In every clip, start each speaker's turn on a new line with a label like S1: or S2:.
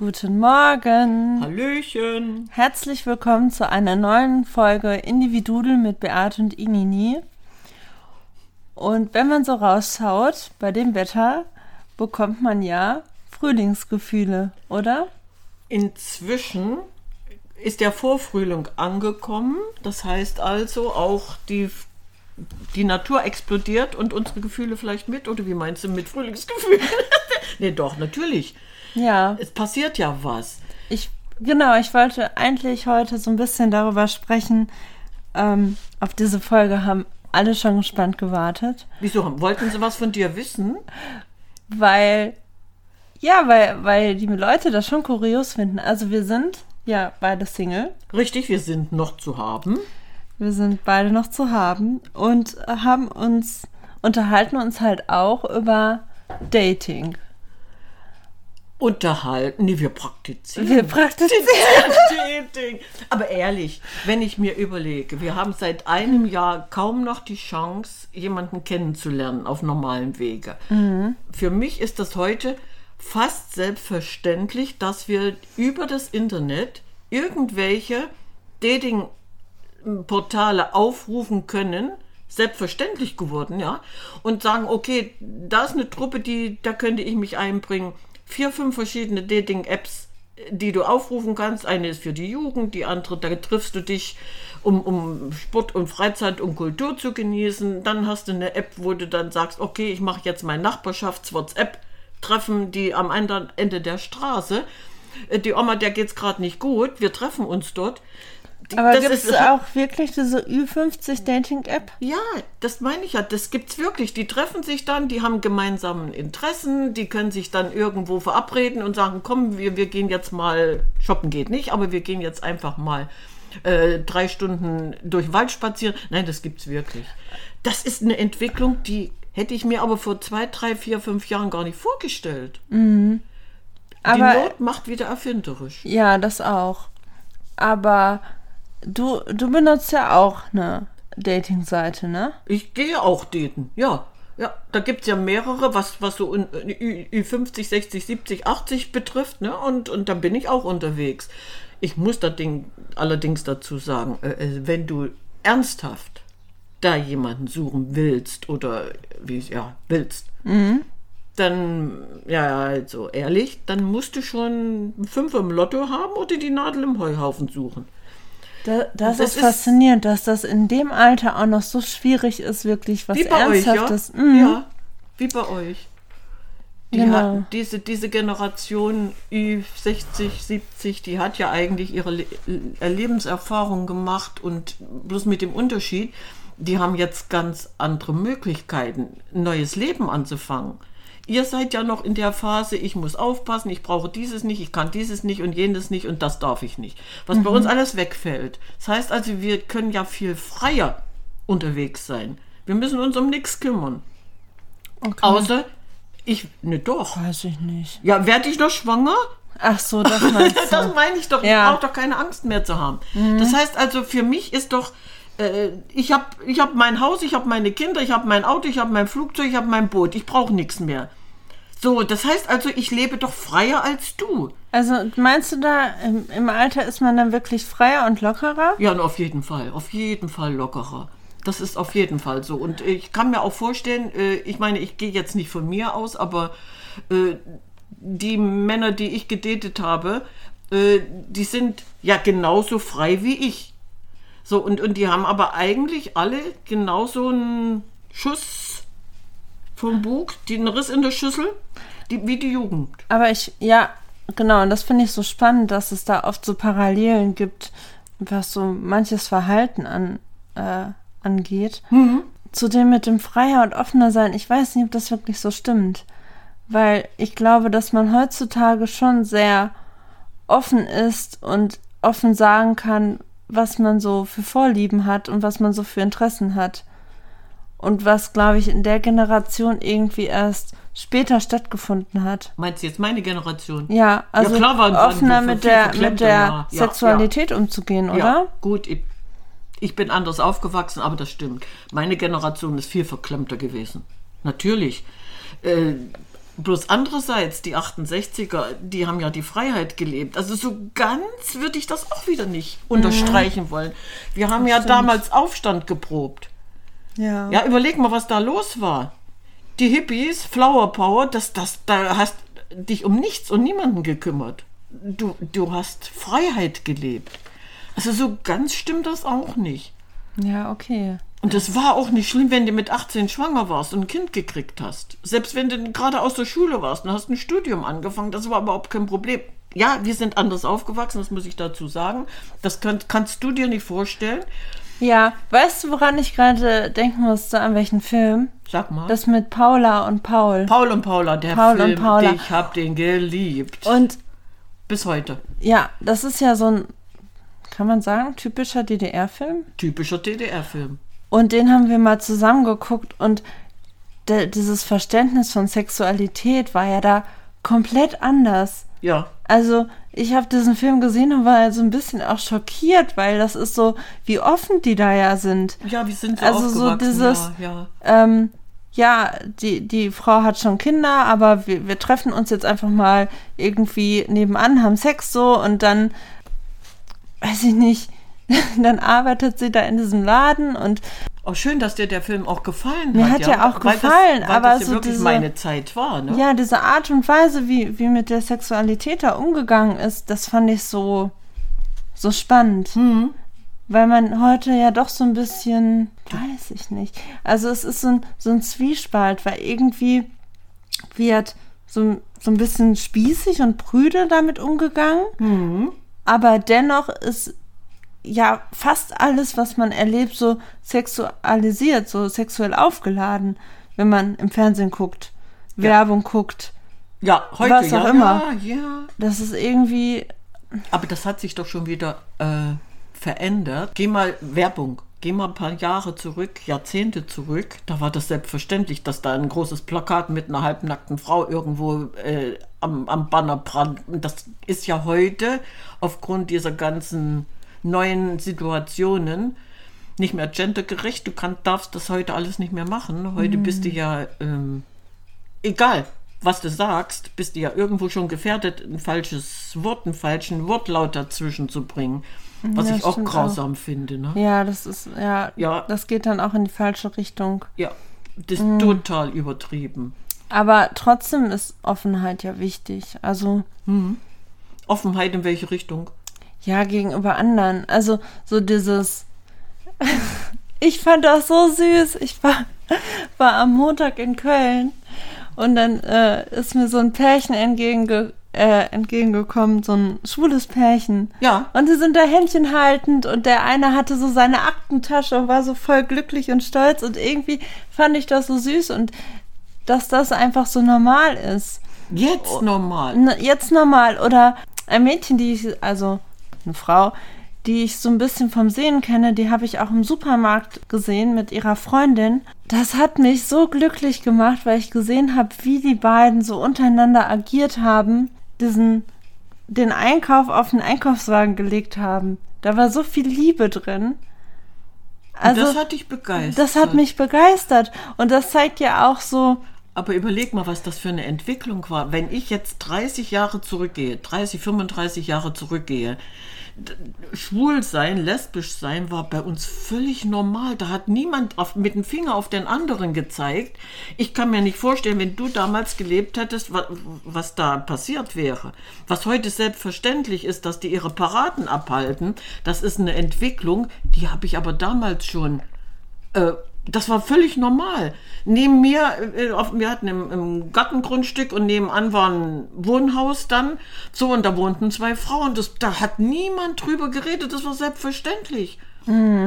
S1: Guten Morgen.
S2: Hallöchen.
S1: Herzlich willkommen zu einer neuen Folge Individudel mit Beate und Inini. Und wenn man so rausschaut, bei dem Wetter bekommt man ja Frühlingsgefühle, oder?
S2: Inzwischen ist der Vorfrühling angekommen. Das heißt also, auch die, die Natur explodiert und unsere Gefühle vielleicht mit. Oder wie meinst du mit Frühlingsgefühlen? nee, doch, natürlich.
S1: Ja.
S2: Es passiert ja was.
S1: Ich, genau, ich wollte eigentlich heute so ein bisschen darüber sprechen. Ähm, auf diese Folge haben alle schon gespannt gewartet.
S2: Wieso haben- wollten sie was von dir wissen?
S1: Weil, ja, weil, weil die Leute das schon kurios finden. Also wir sind ja beide Single.
S2: Richtig, wir sind noch zu haben.
S1: Wir sind beide noch zu haben und haben uns, unterhalten uns halt auch über Dating.
S2: Unterhalten. Nee, wir praktizieren.
S1: Wir praktizieren.
S2: Dating. Aber ehrlich, wenn ich mir überlege, wir haben seit einem Jahr kaum noch die Chance, jemanden kennenzulernen auf normalem Wege. Für mich ist das heute fast selbstverständlich, dass wir über das Internet irgendwelche Dating-Portale aufrufen können. Selbstverständlich geworden, ja. Und sagen, okay, da ist eine Truppe, die, da könnte ich mich einbringen. Vier, fünf verschiedene Dating-Apps die du aufrufen kannst. Eine ist für die Jugend, die andere, da triffst du dich, um, um Sport und Freizeit und Kultur zu genießen. Dann hast du eine App, wo du dann sagst, okay, ich mache jetzt mein Nachbarschafts-WhatsApp-Treffen, die am anderen Ende der Straße. Äh, Die Oma, der geht's gerade nicht gut, wir treffen uns dort. Die-
S1: Aber
S2: das
S1: gibt
S2: ist-
S1: es auch wirklich diese Ü50 Dating-App?
S2: ja, das meine ich ja. Das gibt's wirklich. Die treffen sich dann, die haben gemeinsamen Interessen, die können sich dann irgendwo verabreden und sagen, komm, wir, wir gehen jetzt mal, shoppen geht nicht, aber wir gehen jetzt einfach mal äh, drei Stunden durch Wald spazieren. Nein, das gibt's wirklich. Das ist eine Entwicklung, die hätte ich mir aber vor zwei, drei, vier, fünf Jahren gar nicht vorgestellt. die
S1: Aber
S2: Not macht wieder erfinderisch.
S1: ja, das auch. Aber du, du benutzt ja auch eine Dating-Seite, ne?
S2: Ich gehe auch daten, ja. Ja, da gibt es ja mehrere, was, was so in- Ü- Ü50, 60, 70, 80 betrifft, ne? Und, und da bin ich auch unterwegs. Ich muss da Ding, allerdings dazu sagen, äh, äh, wenn du ernsthaft da jemanden suchen willst oder wie ja, willst, dann, ja, also ehrlich, dann musst du schon fünf im Lotto haben oder die Nadel im Heuhaufen suchen.
S1: Da, das,
S2: Das
S1: ist
S2: ist-
S1: faszinierend, dass das in dem Alter auch noch so schwierig ist, wirklich was
S2: Wie bei euch, ja?
S1: Ernsthaftes. Mhm.
S2: Ja, wie bei euch. Die
S1: Genau.
S2: hat, diese, diese Generation Ü60, 70, die hat ja eigentlich ihre Le äh, Lebenserfahrung gemacht und bloß mit dem Unterschied, die haben jetzt ganz andere Möglichkeiten, ein neues Leben anzufangen. Ihr seid ja noch in der Phase, ich muss aufpassen, ich brauche dieses nicht, ich kann dieses nicht und jenes nicht und das darf ich nicht. Was bei uns alles wegfällt. Das heißt also, wir können ja viel freier unterwegs sein. Wir müssen uns um nichts kümmern.
S1: Okay.
S2: Außer ich, ne doch.
S1: Weiß ich nicht.
S2: Ja, werde ich noch schwanger?
S1: Ach so, das meinst du.
S2: Das meine ich doch.
S1: Ja.
S2: Ich brauche doch keine Angst mehr zu haben. Das heißt also, für mich ist doch, äh, ich habe ich hab mein Haus, ich habe meine Kinder, ich habe mein Auto, ich habe mein Flugzeug, ich habe mein Boot. Ich brauche nichts mehr. So, das heißt also, ich lebe doch freier als du.
S1: Also meinst du da, im, im Alter ist man dann wirklich freier und lockerer?
S2: Ja, auf jeden Fall, auf jeden Fall lockerer. Das ist auf jeden Fall so. Und ich kann mir auch vorstellen, äh, ich meine, ich gehe jetzt nicht von mir aus, aber äh, die Männer, die ich gedatet habe, äh, die sind ja genauso frei wie ich. So, und, und die haben aber eigentlich alle genauso einen Schuss vom Bug, einen Riss in der Schüssel, die, wie die Jugend.
S1: Aber ich, ja, genau, und das finde ich so spannend, dass es da oft so Parallelen gibt, was so manches Verhalten an, äh, angeht. Zu dem mit dem freier und offener sein, ich weiß nicht, ob das wirklich so stimmt. Weil ich glaube, dass man heutzutage schon sehr offen ist und offen sagen kann, was man so für Vorlieben hat und was man so für Interessen hat. Und was, glaube ich, in der Generation irgendwie erst später stattgefunden hat.
S2: Meinst du jetzt meine Generation?
S1: Ja, also
S2: klar waren- waren
S1: offener mit der, mit der
S2: ja. Ja,
S1: Sexualität umzugehen, oder?
S2: Ja, gut, ich, ich bin anders aufgewachsen, aber das stimmt. Meine Generation ist viel verklemmter gewesen. Natürlich. Äh, Bloß andererseits, die 68er, die haben ja die Freiheit gelebt. Also so ganz würde ich das auch wieder nicht unterstreichen wollen. Wir haben ja
S1: stimmt.
S2: damals Aufstand geprobt.
S1: Ja.
S2: Ja, überleg mal, was da los war. Die Hippies, Flower Power, das, das, da hast dich um nichts und niemanden gekümmert. Du, du hast Freiheit gelebt. Also so ganz stimmt das auch nicht.
S1: Ja, okay.
S2: Und es war auch nicht schlimm, wenn du mit 18 schwanger warst und ein Kind gekriegt hast. Selbst wenn du gerade aus der Schule warst und hast ein Studium angefangen, das war überhaupt kein Problem. Ja, wir sind anders aufgewachsen, das muss ich dazu sagen. Das könnt, kannst du dir nicht vorstellen.
S1: Ja, weißt du, woran ich gerade denken musste, an welchen Film?
S2: Sag mal.
S1: Das mit Paula und Paul.
S2: Paul und Paula, der
S1: Paul und
S2: Film,
S1: Paula.
S2: ich hab den geliebt.
S1: Und
S2: Bis heute.
S1: ja, das ist ja so ein, kann man sagen, typischer DDR-Film.
S2: Typischer DDR-Film.
S1: Und den haben wir mal zusammengeguckt und de, dieses Verständnis von Sexualität war ja da komplett anders.
S2: Ja.
S1: Also ich habe diesen Film gesehen und war so ein bisschen auch schockiert, weil das ist so, wie offen die da ja sind.
S2: Ja, wir sind so
S1: Also so dieses-
S2: ja, ja.
S1: Ähm, ja, die, die Frau hat schon Kinder, aber wir, wir treffen uns jetzt einfach mal irgendwie nebenan, haben Sex so und dann, weiß ich nicht, dann arbeitet sie da in diesem Laden und
S2: Oh, schön, dass dir der Film auch gefallen
S1: Mir
S2: hat.
S1: hat ja auch
S2: weil
S1: gefallen,
S2: das, weil
S1: aber
S2: das ja
S1: so
S2: wirklich
S1: diese-
S2: meine Zeit war. Ne?
S1: ja, diese Art und Weise, wie, wie mit der Sexualität da umgegangen ist, das fand ich so, so spannend.
S2: Mhm.
S1: Weil man heute ja doch so ein bisschen, weiß ich nicht. Also es ist so ein, so ein Zwiespalt, weil irgendwie wird so, so ein bisschen spießig und prüde damit umgegangen.
S2: Mhm.
S1: Aber dennoch ist ja fast alles, was man erlebt, so sexualisiert, so sexuell aufgeladen, wenn man im Fernsehen guckt, Werbung guckt.
S2: Ja, heute
S1: Was
S2: ja.
S1: auch immer.
S2: Ja, ja.
S1: Das ist irgendwie,
S2: Aber das hat sich doch schon wieder äh, verändert. Geh mal Werbung. Geh mal ein paar Jahre zurück, Jahrzehnte zurück. Da war das selbstverständlich, dass da ein großes Plakat mit einer halbnackten Frau irgendwo äh, am, am Banner brannt. Und das ist ja heute aufgrund dieser ganzen neuen Situationen nicht mehr gendergerecht. Du kann, darfst das heute alles nicht mehr machen. Heute bist du ja ähm, egal, was du sagst, bist du ja irgendwo schon gefährdet, ein falsches Wort, einen falschen Wortlaut dazwischen zu bringen. Was
S1: Ja,
S2: ich auch grausam finde. Ne?
S1: ja, das ist, ja,
S2: Ja.
S1: das geht dann auch in die falsche Richtung.
S2: Ja, das ist total übertrieben.
S1: Aber trotzdem ist Offenheit ja wichtig. Also,
S2: Offenheit in welche Richtung?
S1: Ja, gegenüber anderen. Also, so dieses. ich fand das so süß. Ich war, war am Montag in Köln und dann äh, ist mir so ein Pärchen entgegenge, äh, entgegengekommen, so ein schwules Pärchen.
S2: Ja.
S1: Und sie sind da Händchen haltend und der eine hatte so seine Aktentasche und war so voll glücklich und stolz und irgendwie fand ich das so süß und dass das einfach so normal ist.
S2: Jetzt normal.
S1: Jetzt normal oder ein Mädchen, die ich, also eine Frau, die ich so ein bisschen vom Sehen kenne, die habe ich auch im Supermarkt gesehen mit ihrer Freundin. Das hat mich so glücklich gemacht, weil ich gesehen habe, wie die beiden so untereinander agiert haben, diesen den Einkauf auf den Einkaufswagen gelegt haben. Da war so viel Liebe drin. Also
S2: das hat dich begeistert.
S1: das hat mich begeistert und das zeigt ja auch so,
S2: Aber überleg mal, was das für eine Entwicklung war. Wenn ich jetzt 30 Jahre zurückgehe, 30, 35 Jahre zurückgehe, schwul sein, lesbisch sein war bei uns völlig normal. Da hat niemand auf, mit dem Finger auf den anderen gezeigt. Ich kann mir nicht vorstellen, wenn du damals gelebt hättest, was, was da passiert wäre. Was heute selbstverständlich ist, dass die ihre Paraden abhalten, das ist eine Entwicklung, die habe ich aber damals schon äh, das war völlig normal. Neben mir, äh, wir hatten im, im Gartengrundstück und nebenan war ein Wohnhaus dann. So, und da wohnten zwei Frauen. Das, da hat niemand drüber geredet. Das war selbstverständlich.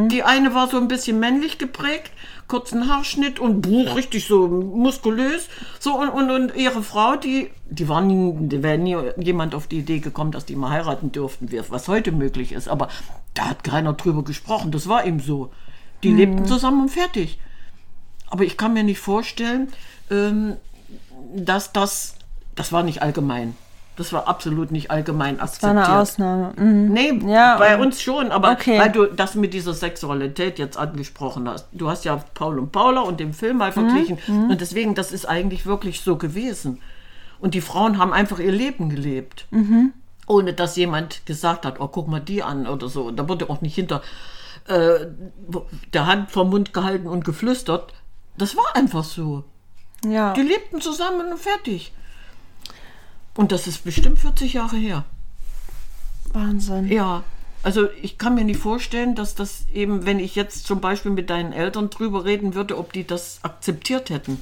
S2: Die eine war so ein bisschen männlich geprägt, kurzen Haarschnitt und buch, richtig so muskulös. So, und, und, und ihre Frau, die, die war nie, die wäre nie jemand auf die Idee gekommen, dass die mal heiraten dürften, was heute möglich ist. Aber da hat keiner drüber gesprochen. Das war eben so. Die lebten zusammen und fertig. Aber ich kann mir nicht vorstellen, ähm, dass das, das war nicht allgemein. Das war absolut nicht allgemein
S1: war
S2: akzeptiert.
S1: eine Ausnahme. Mhm.
S2: Nee,
S1: Ja,
S2: bei uns schon, aber
S1: Okay.
S2: weil du das mit dieser Sexualität jetzt angesprochen hast. Du hast ja Paul und Paula und den Film mal verglichen
S1: Mhm,
S2: und deswegen, das ist eigentlich wirklich so gewesen. Und die Frauen haben einfach ihr Leben gelebt. Ohne dass jemand gesagt hat, oh, guck mal die an oder so. Und da wurde auch nicht hinter äh, der Hand vom Mund gehalten und geflüstert. Das war einfach so.
S1: Ja.
S2: Die lebten zusammen und fertig. Und das ist bestimmt 40 Jahre her.
S1: Wahnsinn.
S2: Ja, also ich kann mir nicht vorstellen, dass das eben, wenn ich jetzt zum Beispiel mit deinen Eltern drüber reden würde, ob die das akzeptiert hätten.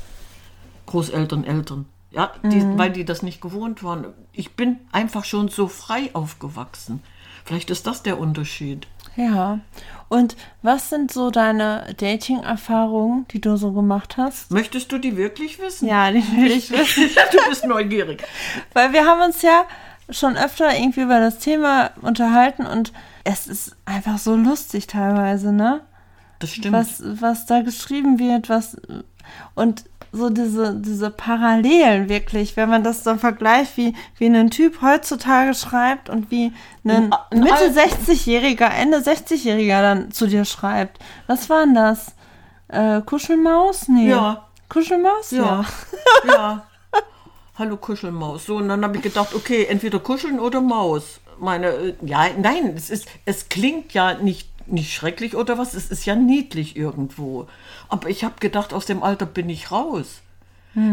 S2: Großeltern, Eltern. Ja, die, weil die das nicht gewohnt waren. Ich bin einfach schon so frei aufgewachsen. Vielleicht ist das der Unterschied.
S1: Ja. Und was sind so deine Dating-Erfahrungen, die du so gemacht hast?
S2: Möchtest du die wirklich wissen?
S1: Ja, die will ich wissen.
S2: du bist neugierig.
S1: Weil wir haben uns ja schon öfter irgendwie über das Thema unterhalten und es ist einfach so lustig teilweise, ne?
S2: Das stimmt.
S1: Was, was da geschrieben wird, was und so diese, diese Parallelen wirklich, wenn man das dann vergleicht, wie, wie ein Typ heutzutage schreibt und wie ein
S2: In- in
S1: Mitte
S2: all-
S1: 60-Jähriger, Ende 60-Jähriger dann zu dir schreibt. Was war denn das? Äh, Kuschelmaus? Nee.
S2: Ja.
S1: Kuschelmaus?
S2: Ja. ja. Hallo Kuschelmaus. So, und dann habe ich gedacht, okay, entweder kuscheln oder Maus. Meine, äh, ja, nein, es ist, es klingt ja nicht, nicht schrecklich oder was, es ist ja niedlich irgendwo. Aber ich habe gedacht, aus dem Alter bin ich raus.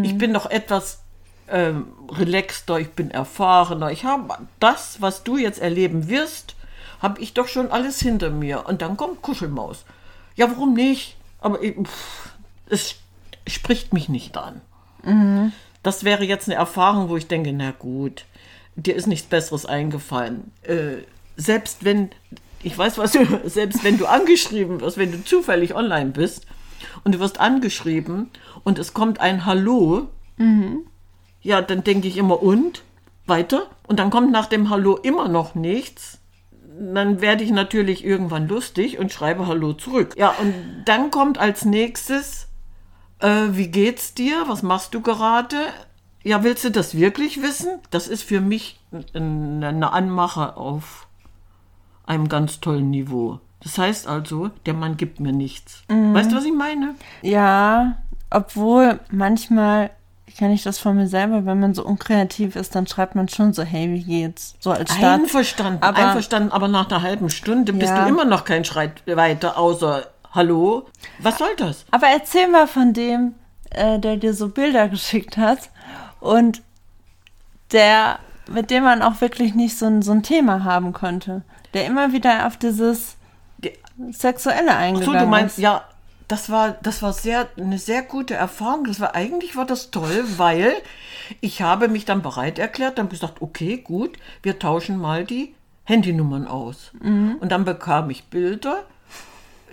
S2: Ich bin doch etwas ähm, relaxter, ich bin erfahrener. Ich habe das, was du jetzt erleben wirst, habe ich doch schon alles hinter mir. Und dann kommt Kuschelmaus. Ja, warum nicht? Aber ich, pff, es spricht mich nicht an. Das wäre jetzt eine Erfahrung, wo ich denke, na gut, dir ist nichts Besseres eingefallen. Äh, selbst wenn, ich weiß was, du, selbst wenn du angeschrieben wirst, wenn du zufällig online bist und du wirst angeschrieben und es kommt ein Hallo, ja, dann denke ich immer und weiter und dann kommt nach dem Hallo immer noch nichts. Dann werde ich natürlich irgendwann lustig und schreibe Hallo zurück. Ja, und dann kommt als nächstes, äh, wie geht's dir? Was machst du gerade? Ja, willst du das wirklich wissen? Das ist für mich eine Anmache auf einem ganz tollen Niveau. Das heißt also, der Mann gibt mir nichts. Weißt du, was ich meine?
S1: Ja, obwohl manchmal kenne ich das von mir selber, wenn man so unkreativ ist, dann schreibt man schon so, hey, wie geht's? So als Start.
S2: Einverstanden,
S1: Aber-
S2: einverstanden, aber nach einer halben Stunde bist
S1: Ja.
S2: du immer noch kein Schreit weiter, außer Hallo. Was soll das?
S1: Aber erzähl mal von dem, äh, der dir so Bilder geschickt hat und der, mit dem man auch wirklich nicht so ein, so ein Thema haben konnte. Der immer wieder auf dieses
S2: Die-
S1: Sexuelle
S2: Ach
S1: eingegangen
S2: so, du meinst,
S1: ist.
S2: ja, das war, das war sehr, eine sehr gute Erfahrung. Das war, eigentlich war das toll, weil ich habe mich dann bereit erklärt, dann gesagt, okay, gut, wir tauschen mal die Handynummern aus. Und dann bekam ich Bilder.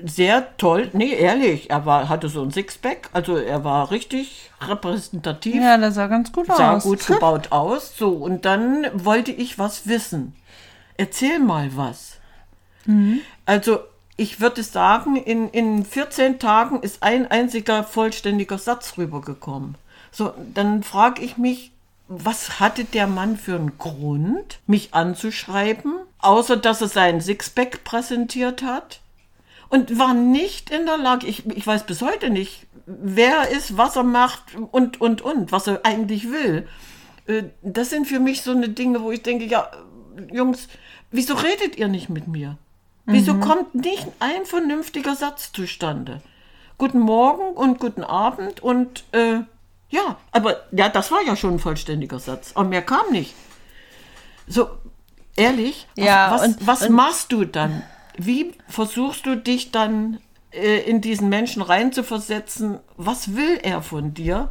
S2: Sehr toll, nee, ehrlich, er war, hatte so ein Sixpack, also er war richtig repräsentativ.
S1: Ja, das sah ganz gut
S2: sah
S1: aus.
S2: gut gebaut aus. So, und dann wollte ich was wissen. Erzähl mal was. Also, ich würde sagen, in, in 14 Tagen ist ein einziger vollständiger Satz rübergekommen. So, dann frage ich mich, was hatte der Mann für einen Grund, mich anzuschreiben, außer dass er seinen Sixpack präsentiert hat? und war nicht in der Lage, ich, ich weiß bis heute nicht, wer er ist, was er macht und, und, und, was er eigentlich will. Äh, Das sind für mich so eine Dinge, wo ich denke, ja, Jungs, wieso redet ihr nicht mit mir? Wieso kommt nicht ein vernünftiger Satz zustande? Guten Morgen und guten Abend und äh, ja, aber ja, das war ja schon ein vollständiger Satz. Aber mehr kam nicht. So, ehrlich, was,
S1: Ja,
S2: was,
S1: und-
S2: was
S1: und-
S2: machst du dann? Wie versuchst du dich dann äh, in diesen Menschen reinzuversetzen? Was will er von dir?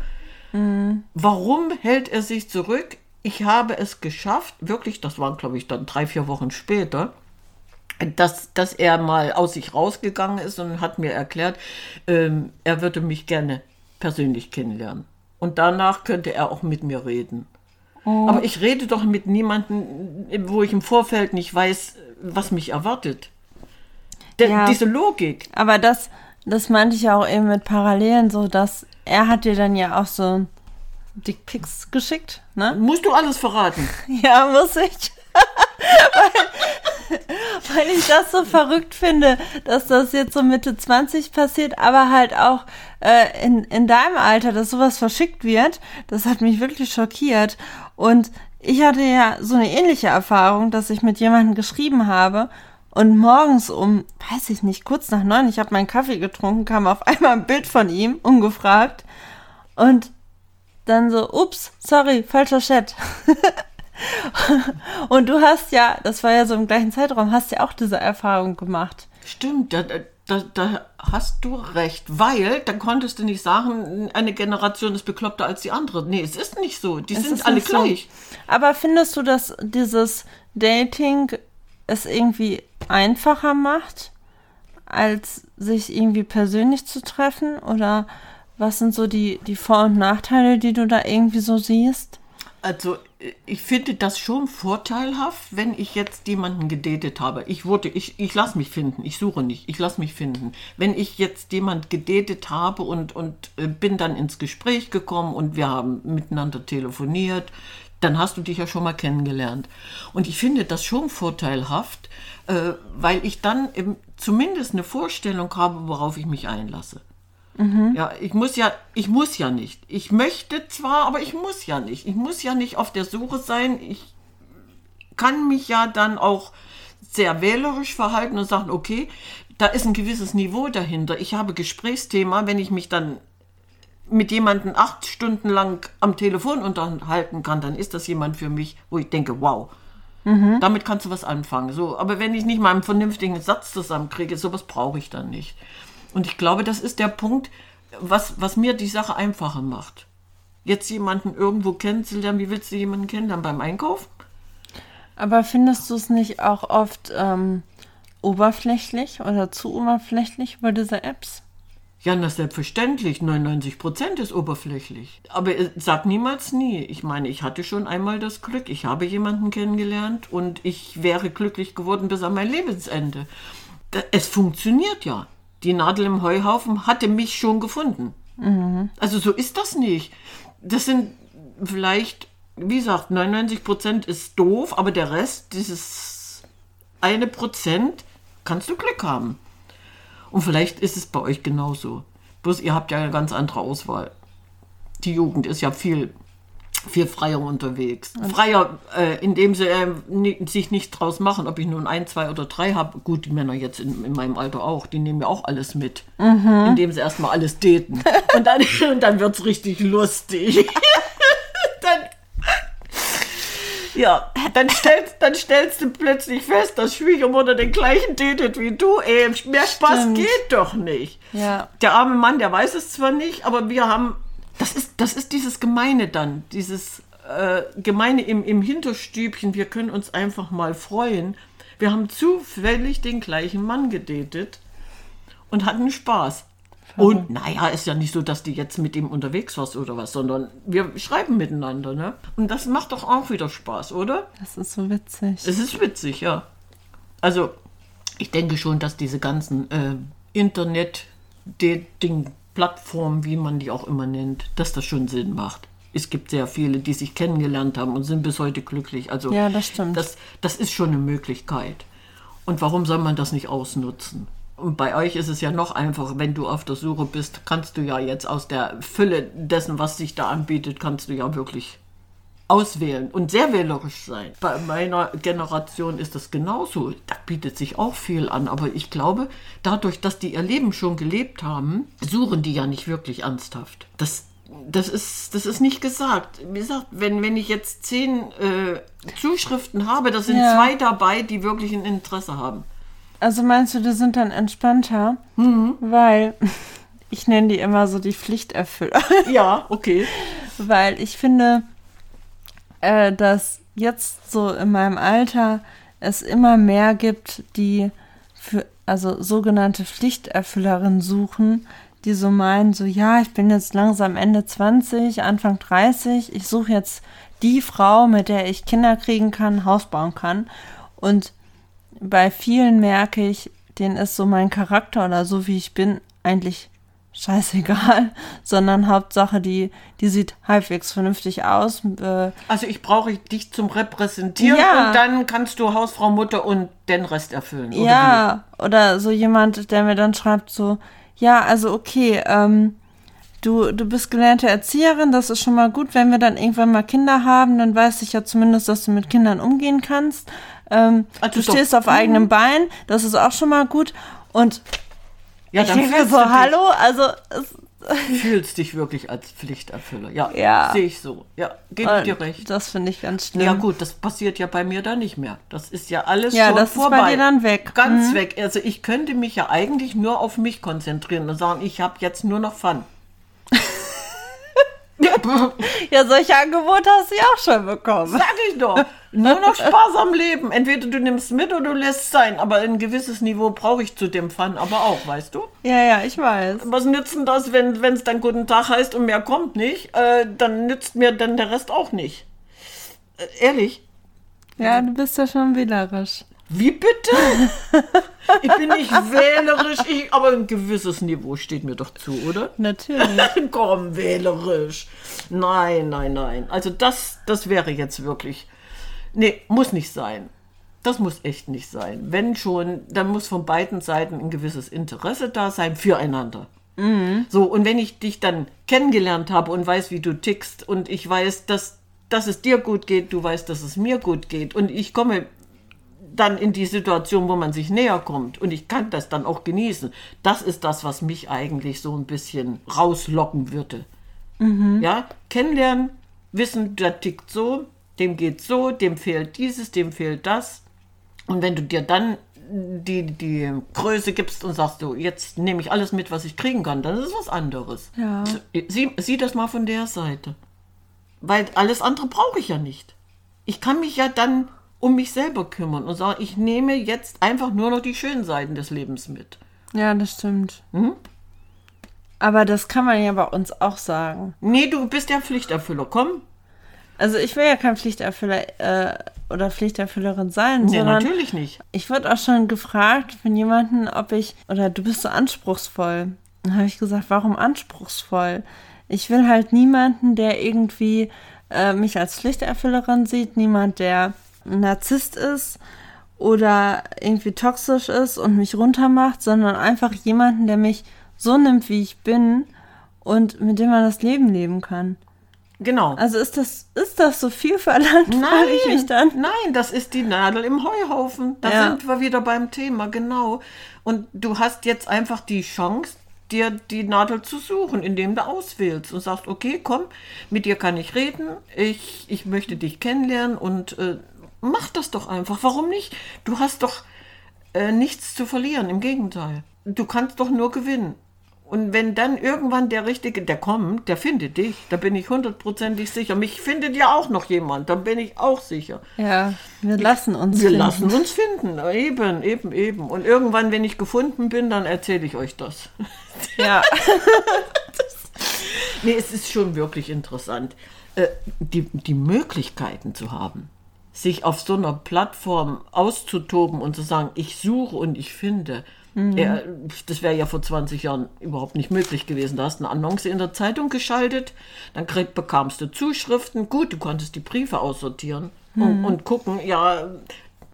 S2: Warum hält er sich zurück? Ich habe es geschafft, wirklich, das waren glaube ich dann drei, vier Wochen später, dass, dass er mal aus sich rausgegangen ist und hat mir erklärt, ähm, er würde mich gerne persönlich kennenlernen. Und danach könnte er auch mit mir reden. Aber ich rede doch mit niemandem, wo ich im Vorfeld nicht weiß, was mich erwartet. Der,
S1: Ja.
S2: Diese Logik.
S1: Aber das, das meinte ich ja auch eben mit Parallelen, so dass er hat dir dann ja auch so Dickpics geschickt, ne?
S2: Musst du alles verraten.
S1: Ja, muss ich. weil, weil ich das so verrückt finde, dass das jetzt so Mitte 20 passiert, aber halt auch äh, in, in deinem Alter, dass sowas verschickt wird. Das hat mich wirklich schockiert. Und ich hatte ja so eine ähnliche Erfahrung, dass ich mit jemandem geschrieben habe und morgens um, weiß ich nicht, kurz nach neun, ich habe meinen Kaffee getrunken, kam auf einmal ein Bild von ihm, ungefragt. Und dann so, ups, sorry, falscher Chat. und du hast ja, das war ja so im gleichen Zeitraum, hast ja auch diese Erfahrung gemacht.
S2: Stimmt, da, da, da hast du recht, weil dann konntest du nicht sagen, eine Generation ist bekloppter als die andere. Nee, es ist nicht so. Die es sind alle gleich.
S1: So. Aber findest du, dass dieses Dating es irgendwie einfacher macht, als sich irgendwie persönlich zu treffen? Oder was sind so die, die Vor- und Nachteile, die du da irgendwie so siehst?
S2: Also ich finde das schon vorteilhaft, wenn ich jetzt jemanden gedatet habe. Ich wurde, ich, ich lasse mich finden, ich suche nicht, ich lasse mich finden. Wenn ich jetzt jemand gedatet habe und, und äh, bin dann ins Gespräch gekommen und wir haben miteinander telefoniert, dann hast du dich ja schon mal kennengelernt. Und ich finde das schon vorteilhaft, äh, weil ich dann zumindest eine Vorstellung habe, worauf ich mich einlasse. Mhm. Ja, ich muss ja, ich muss ja nicht. Ich möchte zwar, aber ich muss ja nicht. Ich muss ja nicht auf der Suche sein. Ich kann mich ja dann auch sehr wählerisch verhalten und sagen, okay, da ist ein gewisses Niveau dahinter. Ich habe Gesprächsthema, wenn ich mich dann mit jemandem acht Stunden lang am Telefon unterhalten kann, dann ist das jemand für mich, wo ich denke, wow, mhm. damit kannst du was anfangen. So, aber wenn ich nicht mal einen vernünftigen Satz zusammenkriege, sowas brauche ich dann nicht. Und ich glaube, das ist der Punkt, was, was mir die Sache einfacher macht. Jetzt jemanden irgendwo kennenzulernen, wie willst du jemanden kennenlernen beim Einkaufen?
S1: Aber findest du es nicht auch oft ähm, oberflächlich oder zu oberflächlich über diese Apps?
S2: Ja, na selbstverständlich. 99 Prozent ist oberflächlich. Aber sag niemals nie. Ich meine, ich hatte schon einmal das Glück. Ich habe jemanden kennengelernt und ich wäre glücklich geworden bis an mein Lebensende. Es funktioniert ja die Nadel im Heuhaufen hatte mich schon gefunden. Mhm. Also so ist das nicht. Das sind vielleicht, wie gesagt, 99 Prozent ist doof, aber der Rest, dieses eine Prozent, kannst du Glück haben. Und vielleicht ist es bei euch genauso. Bloß ihr habt ja eine ganz andere Auswahl. Die Jugend ist ja viel viel freier unterwegs. Freier, äh, indem sie äh, sich nicht draus machen, ob ich nun ein, zwei oder drei habe. Gut, die Männer jetzt in, in meinem Alter auch, die nehmen ja auch alles mit. Mhm. Indem sie erstmal alles daten. und dann, und dann wird es richtig lustig. dann, ja, dann stellst, dann stellst du plötzlich fest, dass Schwiegermutter den gleichen datet wie du. Ey, mehr Spaß Stimmt. geht doch nicht.
S1: Ja.
S2: Der arme Mann, der weiß es zwar nicht, aber wir haben das ist, das ist dieses Gemeine dann, dieses äh, Gemeine im, im Hinterstübchen. Wir können uns einfach mal freuen. Wir haben zufällig den gleichen Mann gedatet und hatten Spaß. Und naja, ist ja nicht so, dass du jetzt mit ihm unterwegs warst oder was, sondern wir schreiben miteinander, ne? Und das macht doch auch wieder Spaß, oder?
S1: Das ist so witzig.
S2: Es ist witzig, ja. Also, ich denke schon, dass diese ganzen äh, Internet-Dating- Plattform, wie man die auch immer nennt, dass das schon Sinn macht. Es gibt sehr viele, die sich kennengelernt haben und sind bis heute glücklich. Also
S1: ja, das stimmt.
S2: Das, das ist schon eine Möglichkeit. Und warum soll man das nicht ausnutzen? Und bei euch ist es ja noch einfacher, wenn du auf der Suche bist, kannst du ja jetzt aus der Fülle dessen, was sich da anbietet, kannst du ja wirklich auswählen und sehr wählerisch sein. Bei meiner Generation ist das genauso. Da bietet sich auch viel an. Aber ich glaube, dadurch, dass die ihr Leben schon gelebt haben, suchen die ja nicht wirklich ernsthaft. Das, das, ist, das ist nicht gesagt. Wie gesagt, wenn, wenn ich jetzt zehn äh, Zuschriften habe, da sind ja. zwei dabei, die wirklich ein Interesse haben.
S1: Also meinst du, die sind dann entspannter? Mhm. Weil ich nenne die immer so die Pflichterfüller.
S2: Ja, okay.
S1: Weil ich finde, äh, dass jetzt so in meinem Alter es immer mehr gibt, die für also sogenannte Pflichterfüllerinnen suchen, die so meinen, so ja, ich bin jetzt langsam Ende 20, Anfang 30, ich suche jetzt die Frau, mit der ich Kinder kriegen kann, Haus bauen kann. Und bei vielen merke ich, denen ist so mein Charakter oder so wie ich bin eigentlich scheißegal, sondern Hauptsache, die, die sieht halbwegs vernünftig aus. Äh,
S2: Also ich brauche dich zum Repräsentieren
S1: Ja.
S2: und dann kannst du Hausfrau, Mutter und den Rest erfüllen. oder
S1: ja, oder so jemand, der mir dann schreibt so, ja, also okay, ähm, du, du bist gelernte Erzieherin, das ist schon mal gut, wenn wir dann irgendwann mal Kinder haben, dann weiß ich ja zumindest, dass du mit Kindern umgehen kannst. Ähm,
S2: Also
S1: du
S2: doch.
S1: stehst auf eigenem Bein, das ist auch schon mal gut. Und
S2: wie. Ja,
S1: ich
S2: dann
S1: denke so, hallo, also
S2: fühlst dich wirklich als Pflichterfüller. Ja,
S1: Ja.
S2: sehe ich so. Ja, gebe dir recht.
S1: das finde ich ganz schlimm.
S2: Ja gut, das passiert ja bei mir da nicht mehr. Das ist ja alles
S1: Ja,
S2: schon
S1: das ist bei
S2: vorbei.
S1: dir dann weg. Mhm.
S2: Ganz weg. Also ich könnte mich ja eigentlich nur auf mich konzentrieren und sagen, ich habe jetzt nur noch Fun.
S1: Ja, solche Angebote hast du ja auch schon bekommen.
S2: Sag ich doch. Nur noch Spaß am Leben. Entweder du nimmst mit oder du lässt sein. Aber ein gewisses Niveau brauche ich zu dem Fun aber auch, weißt du?
S1: Ja, ja, ich weiß.
S2: Was nützt denn das, wenn es dann guten Tag heißt und mehr kommt nicht? Äh, dann nützt mir dann der Rest auch nicht. Äh, ehrlich.
S1: Ja, du bist ja schon wählerisch.
S2: Wie bitte? Ich bin nicht wählerisch, ich, aber ein gewisses Niveau steht mir doch zu, oder?
S1: Natürlich.
S2: Komm, wählerisch. Nein, nein, nein. Also das, das wäre jetzt wirklich. Nee, muss nicht sein. Das muss echt nicht sein. Wenn schon, dann muss von beiden Seiten ein gewisses Interesse da sein füreinander. So, und wenn ich dich dann kennengelernt habe und weiß, wie du tickst und ich weiß, dass, dass es dir gut geht, du weißt, dass es mir gut geht und ich komme dann in die Situation, wo man sich näher kommt und ich kann das dann auch genießen. Das ist das, was mich eigentlich so ein bisschen rauslocken würde. Ja, kennenlernen, wissen, der tickt so, dem geht so, dem fehlt dieses, dem fehlt das. Und wenn du dir dann die, die Größe gibst und sagst du, jetzt nehme ich alles mit, was ich kriegen kann, dann ist es was anderes.
S1: Ja.
S2: Sieh, sieh das mal von der Seite. Weil alles andere brauche ich ja nicht. Ich kann mich ja dann um mich selber kümmern und sagen, ich nehme jetzt einfach nur noch die schönen Seiten des Lebens mit.
S1: Ja, das stimmt.
S2: Mhm.
S1: Aber das kann man ja bei uns auch sagen.
S2: Nee, du bist ja Pflichterfüller, komm.
S1: Also ich will ja kein Pflichterfüller äh, oder Pflichterfüllerin sein,
S2: Nee,
S1: sondern
S2: natürlich nicht.
S1: ich wurde auch schon gefragt von jemandem, ob ich, oder du bist so anspruchsvoll. Dann habe ich gesagt, warum anspruchsvoll? Ich will halt niemanden, der irgendwie äh, mich als Pflichterfüllerin sieht, niemand, der ein Narzisst ist oder irgendwie toxisch ist und mich runtermacht, sondern einfach jemanden, der mich so nimmt, wie ich bin und mit dem man das Leben leben kann.
S2: Genau.
S1: Also ist das, ist das so viel verlangt, frage ich mich dann.
S2: nein, das ist die Nadel im Heuhaufen. Da
S1: Ja.
S2: sind wir wieder beim Thema, genau. Und du hast jetzt einfach die Chance, dir die Nadel zu suchen, indem du auswählst und sagst, okay, komm, mit dir kann ich reden, ich, ich möchte dich kennenlernen und äh, mach das doch einfach. Warum nicht? Du hast doch äh, nichts zu verlieren, im Gegenteil. Du kannst doch nur gewinnen. Und wenn dann irgendwann der Richtige, der kommt, der findet dich, da bin ich hundertprozentig sicher. Mich findet ja auch noch jemand, da bin ich auch sicher.
S1: Ja, wir lassen uns
S2: Wir
S1: finden.
S2: lassen uns finden, eben, eben, eben. Und irgendwann, wenn ich gefunden bin, dann erzähle ich euch das.
S1: Ja.
S2: Nee, es ist schon wirklich interessant, äh, die, die Möglichkeiten zu haben, sich auf so einer Plattform auszutoben und zu sagen, ich suche und ich finde. Ja, das wäre ja vor 20 Jahren überhaupt nicht möglich gewesen. Da hast du eine Annonce in der Zeitung geschaltet, dann krieg, bekamst du Zuschriften. Gut, du konntest die Briefe aussortieren und, und gucken. Ja,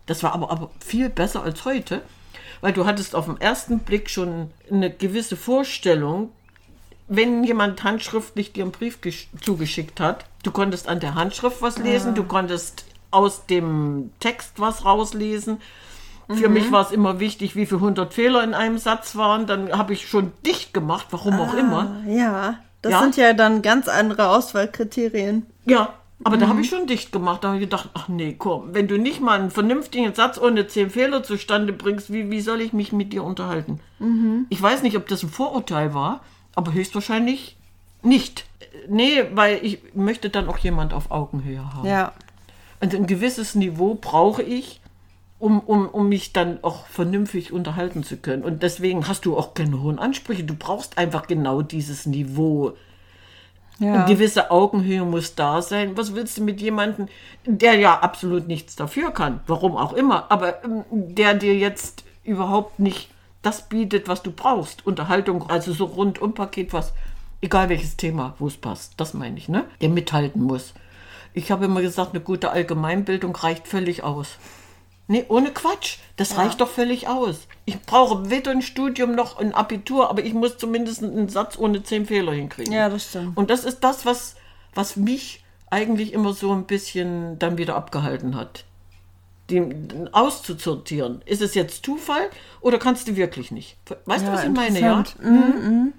S2: das war aber, aber viel besser als heute, weil du hattest auf den ersten Blick schon eine gewisse Vorstellung, wenn jemand handschriftlich dir einen Brief gesch- zugeschickt hat, du konntest an der Handschrift was lesen, du konntest aus dem Text was rauslesen. Für mich war es immer wichtig, wie viele hundert Fehler in einem Satz waren. Dann habe ich schon dicht gemacht, warum auch immer.
S1: Ja, das
S2: Ja?
S1: sind ja dann ganz andere Auswahlkriterien.
S2: Ja, aber da habe ich schon dicht gemacht. Da habe ich gedacht, ach nee, komm, wenn du nicht mal einen vernünftigen Satz ohne zehn Fehler zustande bringst, wie, wie soll ich mich mit dir unterhalten? Ich weiß nicht, ob das ein Vorurteil war, aber höchstwahrscheinlich nicht. Nee, weil ich möchte dann auch jemand auf Augenhöhe haben.
S1: Ja.
S2: Also ein gewisses Niveau brauche ich, um, um, um mich dann auch vernünftig unterhalten zu können. Und deswegen hast du auch keine hohen Ansprüche. Du brauchst einfach genau dieses Niveau.
S1: Ja.
S2: Eine gewisse Augenhöhe muss da sein. Was willst du mit jemandem, der ja absolut nichts dafür kann, warum auch immer, aber ähm, der dir jetzt überhaupt nicht das bietet, was du brauchst. Unterhaltung, also so rundum Paket, was, egal welches Thema, wo es passt. Das meine ich, ne? Der mithalten muss. Ich habe immer gesagt, eine gute Allgemeinbildung reicht völlig aus. Nee, ohne Quatsch. Das reicht doch völlig aus. Ich brauche weder ein Studium noch ein Abitur, aber ich muss zumindest einen Satz ohne zehn Fehler hinkriegen.
S1: Ja, das stimmt.
S2: Und das ist das, was, was mich eigentlich immer so ein bisschen dann wieder abgehalten hat. Die, auszusortieren. Ist es jetzt Zufall oder kannst du wirklich nicht? Weißt du,
S1: Ja,
S2: was ich meine, ja?
S1: interessant. Mhm,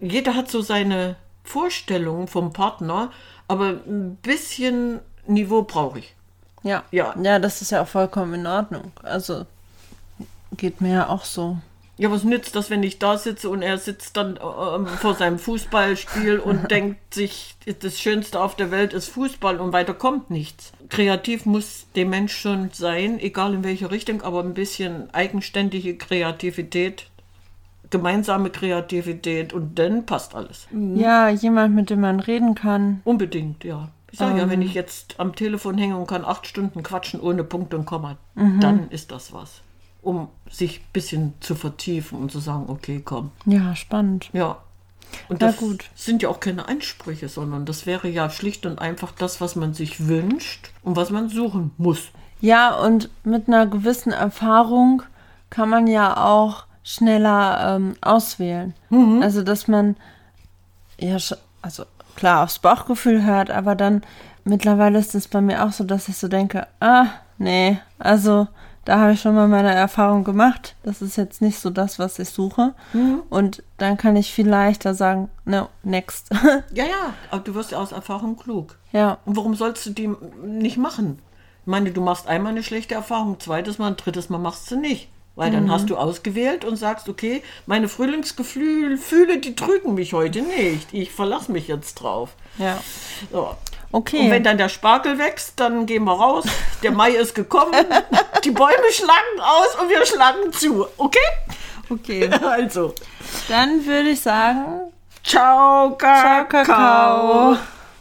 S2: Jeder hat so seine Vorstellungen vom Partner, aber ein bisschen Niveau brauche ich.
S1: Ja.
S2: Ja.
S1: Ja, das ist ja auch vollkommen in Ordnung. Also geht mir ja auch so.
S2: Ja, was nützt das, wenn ich da sitze und er sitzt dann ähm, vor seinem Fußballspiel und denkt sich, das Schönste auf der Welt ist Fußball und weiter kommt nichts. Kreativ muss der Mensch schon sein, egal in welche Richtung, aber ein bisschen eigenständige Kreativität, gemeinsame Kreativität und dann passt alles.
S1: Ja, jemand, mit dem man reden kann.
S2: Unbedingt, ja. Ich sage ja, wenn ich jetzt am Telefon hänge und kann acht Stunden quatschen ohne Punkt und Komma, dann ist das was. Um sich ein bisschen zu vertiefen und zu sagen, okay, komm.
S1: Ja, spannend.
S2: Ja. Und das
S1: gut.
S2: sind ja auch keine Ansprüche, sondern das wäre ja schlicht und einfach das, was man sich wünscht und was man suchen muss.
S1: Ja, und mit einer gewissen Erfahrung kann man ja auch schneller ähm, auswählen. Also, dass man ja, also klar aufs Bauchgefühl hört, aber dann mittlerweile ist es bei mir auch so, dass ich so denke, ah, nee, also da habe ich schon mal meine Erfahrung gemacht. Das ist jetzt nicht so das, was ich suche. Und dann kann ich viel leichter sagen, no, next.
S2: Ja, ja, aber du wirst ja aus Erfahrung klug.
S1: ja,
S2: Und warum sollst du die nicht machen? Ich meine, du machst einmal eine schlechte Erfahrung, zweites Mal, ein drittes Mal machst du nicht. Weil dann hast du ausgewählt und sagst, okay, meine Frühlingsgefühle, die trügen mich heute nicht. Ich verlasse mich jetzt drauf.
S1: ja.
S2: So.
S1: Okay.
S2: Und wenn dann der Spargel wächst, dann gehen wir raus. Der Mai ist gekommen. Die Bäume schlagen aus und wir schlagen zu. Okay?
S1: okay.
S2: Also,
S1: Dann würde ich sagen,
S2: ciao,
S1: Ciao,
S2: Kakao.
S1: Kakao.